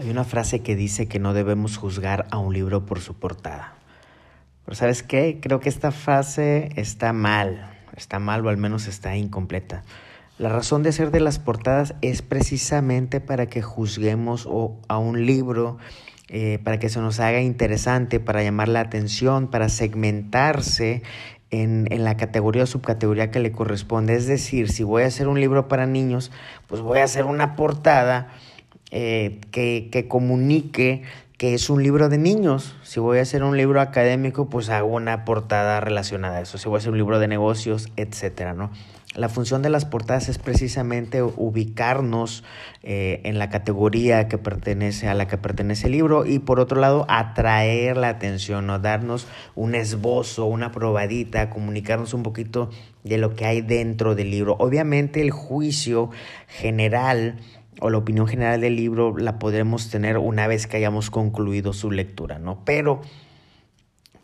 Hay una frase que dice que no debemos juzgar a un libro por su portada. Pero ¿sabes qué? Creo que esta frase está mal. Está mal o al menos está incompleta. La razón de ser de las portadas es precisamente para que juzguemos a un libro, eh, para que se nos haga interesante, para llamar la atención, para segmentarse en, en, la categoría o subcategoría que le corresponde. Es decir, si voy a hacer un libro para niños, pues voy a hacer una portada eh, que, que comunique que es un libro de niños. Si voy a hacer un libro académico, pues hago una portada relacionada a eso. Si voy a hacer un libro de negocios, etcétera, ¿no? La función de las portadas es precisamente ubicarnos eh, en la categoría que pertenece a la que pertenece el libro y por otro lado atraer la atención o darnos un esbozo, una probadita, comunicarnos un poquito de lo que hay dentro del libro. Obviamente el juicio general o la opinión general del libro la podremos tener una vez que hayamos concluido su lectura, ¿no? Pero,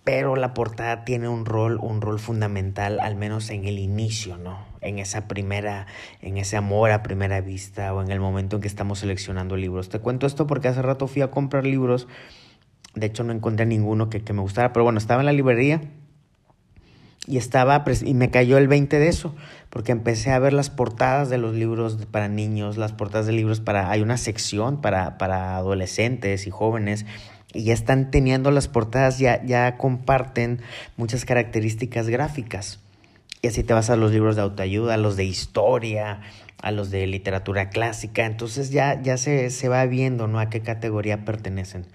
pero la portada tiene un rol, un rol fundamental, al menos en el inicio, ¿no? En esa primera, en ese amor a primera vista o en el momento en que estamos seleccionando libros. Te cuento esto porque hace rato fui a comprar libros, de hecho no encontré ninguno que, que me gustara, pero bueno, estaba en la librería y estaba y me cayó el 20 de eso, porque empecé a ver las portadas de los libros para niños, las portadas de libros para hay una sección para para adolescentes y jóvenes y ya están teniendo las portadas ya ya comparten muchas características gráficas. Y así te vas a los libros de autoayuda, a los de historia, a los de literatura clásica, entonces ya ya se se va viendo, ¿no? a qué categoría pertenecen.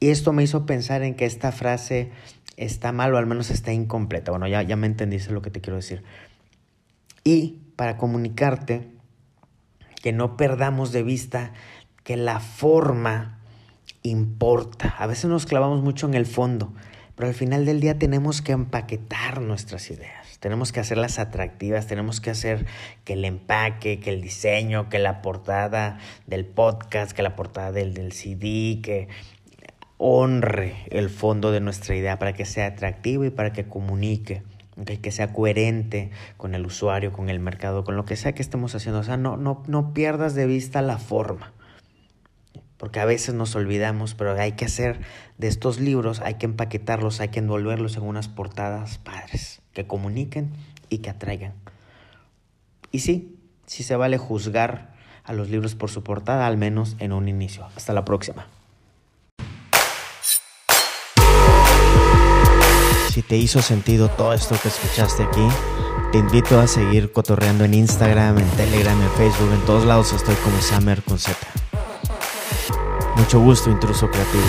Y esto me hizo pensar en que esta frase está mal o al menos está incompleta. Bueno, ya, ya me entendiste lo que te quiero decir. Y para comunicarte que no perdamos de vista que la forma importa. A veces nos clavamos mucho en el fondo, pero al final del día tenemos que empaquetar nuestras ideas. Tenemos que hacerlas atractivas, tenemos que hacer que el empaque, que el diseño, que la portada del podcast, que la portada del, del CD, que honre el fondo de nuestra idea para que sea atractivo y para que comunique, que sea coherente con el usuario, con el mercado, con lo que sea que estemos haciendo. O sea, no, no, no pierdas de vista la forma, porque a veces nos olvidamos, pero hay que hacer de estos libros, hay que empaquetarlos, hay que envolverlos en unas portadas padres, que comuniquen y que atraigan. Y sí, sí se vale juzgar a los libros por su portada, al menos en un inicio. Hasta la próxima. Si te hizo sentido todo esto que escuchaste aquí, te invito a seguir cotorreando en Instagram, en Telegram, en Facebook, en todos lados estoy como Summer con Z. Mucho gusto, intruso creativo.